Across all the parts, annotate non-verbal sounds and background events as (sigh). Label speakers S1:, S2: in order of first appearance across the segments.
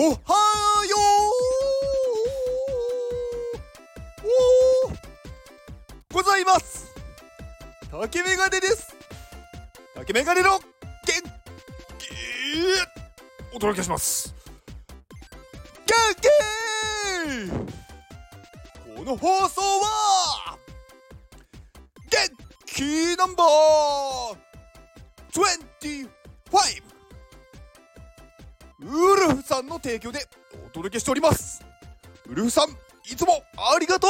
S1: おはよう。ございます。竹メガネです。竹メガネの元気お届けします。元気この放送は元気ナンバー25ウルフさんの提供でお届けしております。ウルフさんいつもありがと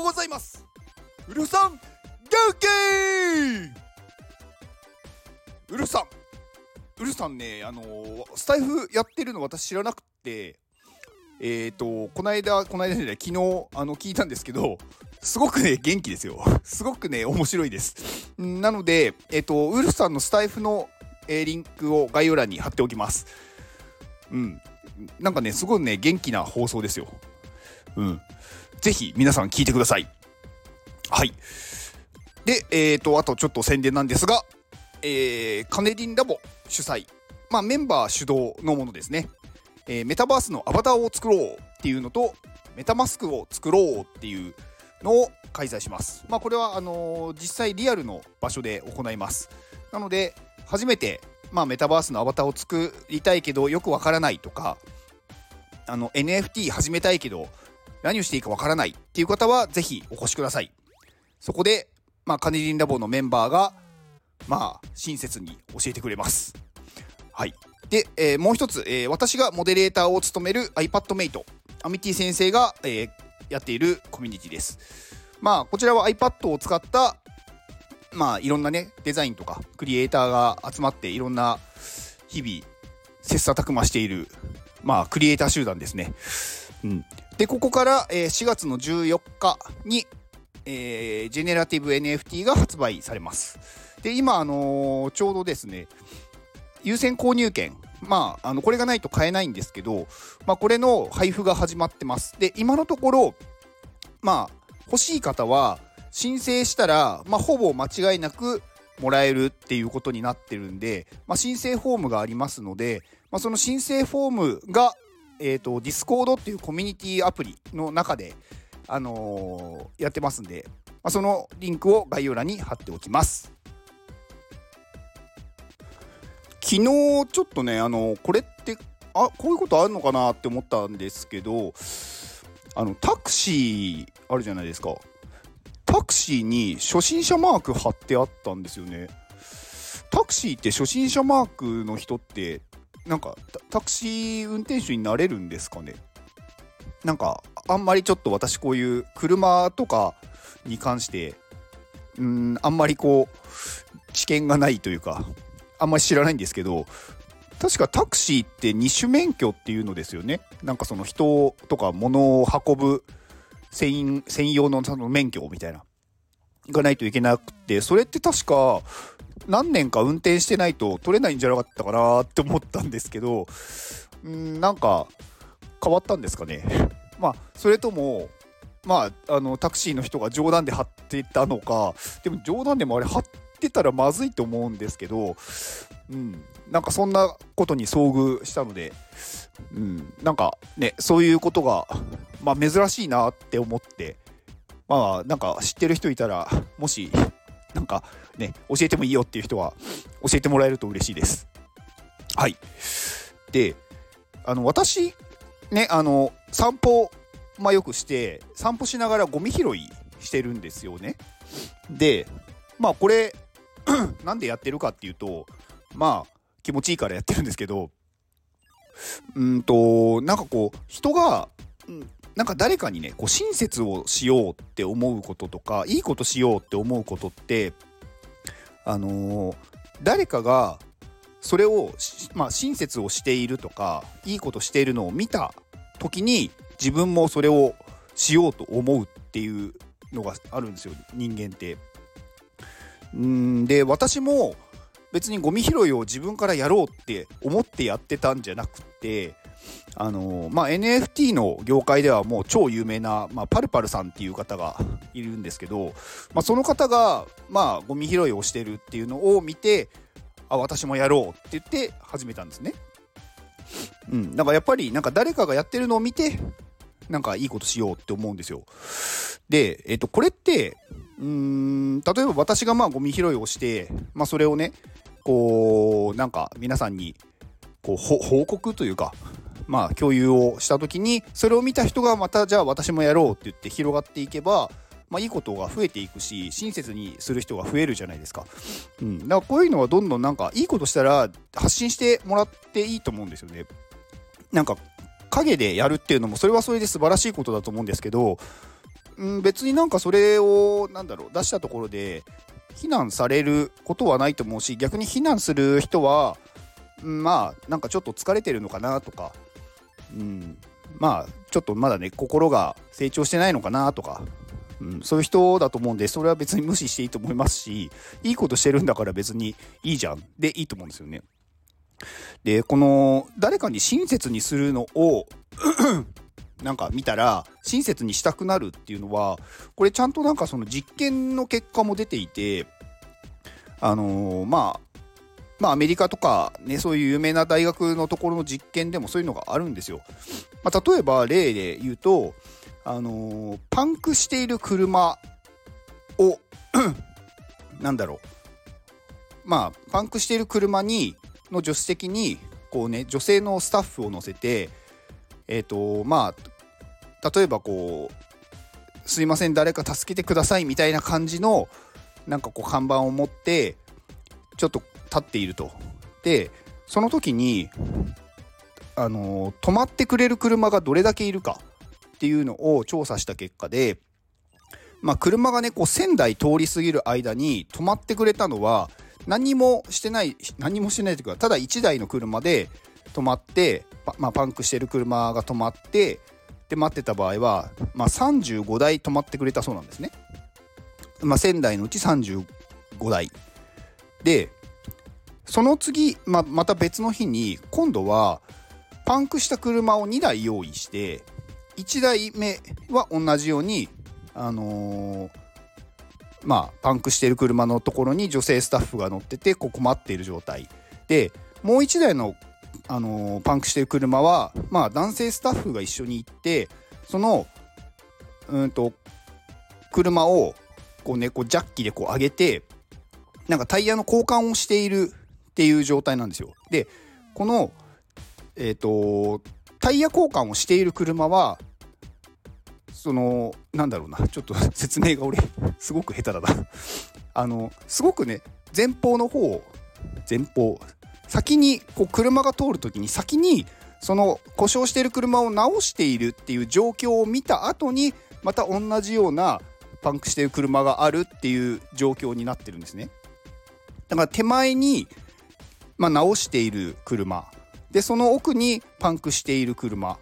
S1: うございます。ウルフさん元気。ウルフさんウルフさんねあのースタイフやってるの私知らなくてえっ、ー、とこの間この間じゃない昨日あの聞いたんですけどすごくね元気ですよ。すごくね面白いです。なのでえっ、ー、とウルフさんのスタイフの、えー、リンクを概要欄に貼っておきます。うん。なんかね、すごいね、元気な放送ですよ。うん。ぜひ皆さん聞いてください。はい。で、えっ、ー、と、あとちょっと宣伝なんですが、えー、カネリンラボ主催、まあメンバー主導のものですね。えー、メタバースのアバターを作ろうっていうのと、メタマスクを作ろうっていうのを開催します。まあこれはあのー、実際リアルの場所で行います。なので、初めてまあ、メタバースのアバターを作りたいけどよくわからないとかあの NFT 始めたいけど何をしていいかわからないっていう方はぜひお越しください。そこで、まあ、カネリンラボのメンバーがまあ親切に教えてくれます。はい。で、えー、もう一つ、えー、私がモデレーターを務める iPadMate アミティ先生が、えー、やっているコミュニティです。まあこちらは iPad を使ったまあいろんなねデザインとかクリエイターが集まっていろんな日々切磋琢磨しているまあクリエイター集団ですね。うん、でここから、えー、4月の14日に、えー、ジェネラティブ NFT が発売されます。で今、あのー、ちょうどですね優先購入券まあ、あのこれがないと買えないんですけど、まあ、これの配布が始まってます。で今のところまあ欲しい方は申請したら、まあ、ほぼ間違いなくもらえるっていうことになってるんで、まあ、申請フォームがありますので、まあ、その申請フォームが、えーと、 Discord っていうコミュニティアプリの中で、あのー、やってますんで、まあ、そのリンクを概要欄に貼っておきます。昨日ちょっとね、あのこれってあこういうことあるのかなって思ったんですけどあのタクシーあるじゃないですかタクシーに初心者マーク貼ってあったんですよね。タクシーって初心者マークの人ってなんかタクシー運転手になれるんですかね？なんかあんまりちょっと私こういう車とかに関してうんあんまりこう知見がないというかあんまり知らないんですけど確かタクシーって二種免許っていうのですよね。なんかその人とか物を運ぶ専用のその免許みたいな、がないといけなくて、それって確か、何年か運転してないと取れないんじゃなかったかなって思ったんですけど、んなんか変わったんですかね。(laughs) まあ、それとも、まあ、あの、タクシーの人が冗談で貼ってたのか、でも冗談でもあれ貼ってたらまずいと思うんですけど、うん、なんかそんなことに遭遇したので、うん、なんかね、そういうことがまあ、珍しいなって思って、まあ、なんか知ってる人いたら、もし、なんかね、教えてもいいよっていう人は、教えてもらえると嬉しいです。はい。で、あの、私、ね、あの、散歩、まあ、よくして、散歩しながらゴミ拾いしてるんですよね。で、まあ、これ、(clears throat) なんでやってるかっていうと、まあ、気持ちいいからやってるんですけど、うんと、なんかこう、人が、なんか誰かにねこう親切をしようって思うこととかいいことしようって思うことってあのー、誰かがそれを、まあ、親切をしているとかいいことしているのを見た時に自分もそれをしようと思うっていうのがあるんですよ人間って。んで私も別にゴミ拾いを自分からやろうって思ってやってたんじゃなくてあのまあ、NFT の業界ではもう超有名な、まあ、パルパルさんっていう方がいるんですけど、まあ、その方が、まあ、ゴミ拾いをしてるっていうのを見てあ私もやろうって言って始めたんですね。うん、だからやっぱりなんか誰かがやってるのを見てなんかいいことしようって思うんですよ。で、えっと、これってうーん例えば私がまあゴミ拾いをして、まあ、それをねこうなんか皆さんにこう報告というかまあ共有をした時にそれを見た人がまたじゃあ私もやろうって言って広がっていけばまあ、いいことが増えていくし親切にする人が増えるじゃないですか、うん、だからこういうのはどんどんなんかいいことしたら発信してもらっていいと思うんですよね。なんか陰でやるっていうのもそれはそれで素晴らしいことだと思うんですけど、うん、別になんかそれをなんだろう出したところで非難されることはないと思うし逆に非難する人は、まあなんかちょっと疲れてるのかなとか、うん、まあちょっとまだね心が成長してないのかなとかうん、そういう人だと思うんでそれは別に無視していいと思いますしいいことしてるんだから別にいいじゃんでいいと思うんですよね。でこの誰かに親切にするのをなんか見たら親切にしたくなるっていうのはこれちゃんとなんかその実験の結果も出ていてあのー、まあまあアメリカとかねそういう有名な大学のところの実験でもそういうのがあるんですよ。まあ、例えば例で言うとあのー、パンクしている車を (clears throat) なんだろうまあパンクしている車にの助手席にこうね女性のスタッフを乗せてえっ、ー、とまあ例えばこう「すいません誰か助けてください」みたいな感じのなんかこう看板を持ってちょっと立っていると。でその時にあの、止まってくれる車がどれだけいるかっていうのを調査した結果で、まあ、車がねこう1000台通り過ぎる間に止まってくれたのは何もしてない何もしてないというかただ1台の車で止まってまあ、パンクしてる車が止まってで待ってた場合は、まあ、35台止まってくれたそうなんですね。まあ、1000台のうち35台でその次、まあ、また別の日に今度はパンクした車を2台用意して1台目は同じように、あのー、まあ、パンクしている車のところに女性スタッフが乗っててここ待っている状態でもう1台の、あのー、パンクしてる車は、まあ、男性スタッフが一緒に行ってそのうんと車をこうねこうジャッキでこう上げてなんかタイヤの交換をしているっていう状態なんですよ。でこのえっ、ー、とタイヤ交換をしている車はそのなんだろうなちょっと (laughs) 説明が俺すごく下手だなあのすごくね前方の方前方先にこう車が通る時に先にその故障している車を直しているっていう状況を見た後にまた同じようなパンクしている車があるっていう状況になってるんですねだから手前に、まあ、直している車でその奥にパンクしている車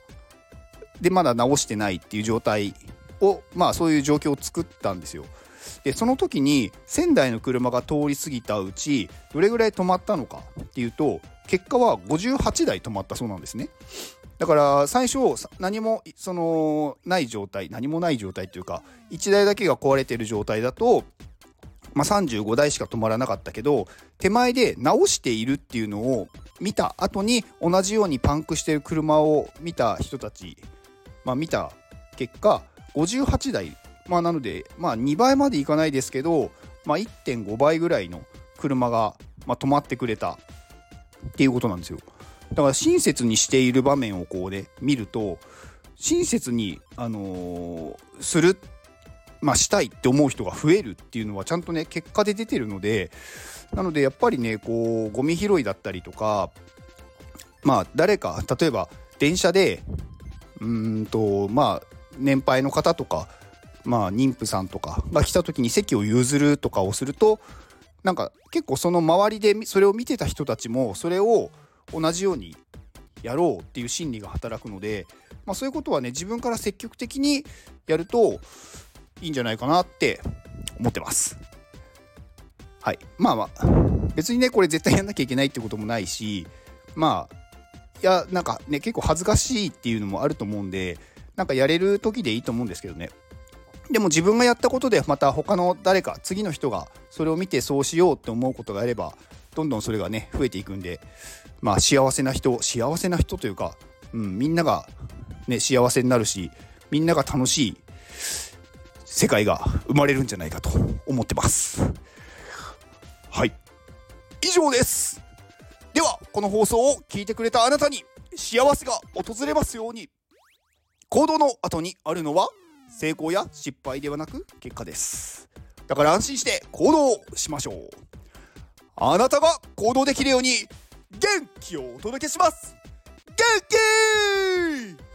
S1: でまだ直してないっていう状態をまあそういう状況を作ったんですよ。でその時に1000台の車が通り過ぎたうちどれぐらい止まったのかっていうと結果は58台止まったそうなんですね。だから最初何もそのない状態何もない状態というか1台だけが壊れてる状態だとまあ、35台しか止まらなかったけど手前で直しているっていうのを見た後に同じようにパンクしてる車を見た人たち、まあ、見た結果58台まあなのでまあ2倍までいかないですけど、まあ、1.5倍ぐらいの車が、まあ、止まってくれた。っていうことなんですよ。だから親切にしている場面をこうね見ると親切に、あのー、するまあ、したいって思う人が増えるっていうのはちゃんとね結果で出てるのでなのでやっぱりねこうゴミ拾いだったりとかまあ誰か例えば電車でうんとまあ年配の方とかまあ妊婦さんとかが来た時に席を譲るとかをするとなんか結構その周りでそれを見てた人たちもそれを同じようにやろうっていう心理が働くので、まあ、そういうことはね自分から積極的にやるといいんじゃないかなって思ってます。はい。まあまあ、別にね、これ絶対やんなきゃいけないってこともないし、まあ、いや、なんかね、結構恥ずかしいっていうのもあると思うんで、なんかやれる時でいいと思うんですけどね。でも自分がやったことでまた他の誰か次の人がそれを見てそうしようって思うことがあればどんどんそれがね増えていくんでまあ幸せな人幸せな人というか、うん、みんながね幸せになるしみんなが楽しい世界が生まれるんじゃないかと思ってます。はい。以上です。ではこの放送を聞いてくれたあなたに幸せが訪れますように。行動の後にあるのは成功や失敗ではなく結果です。だから安心して行動しましょう。あなたが行動できるように元気をお届けします。元気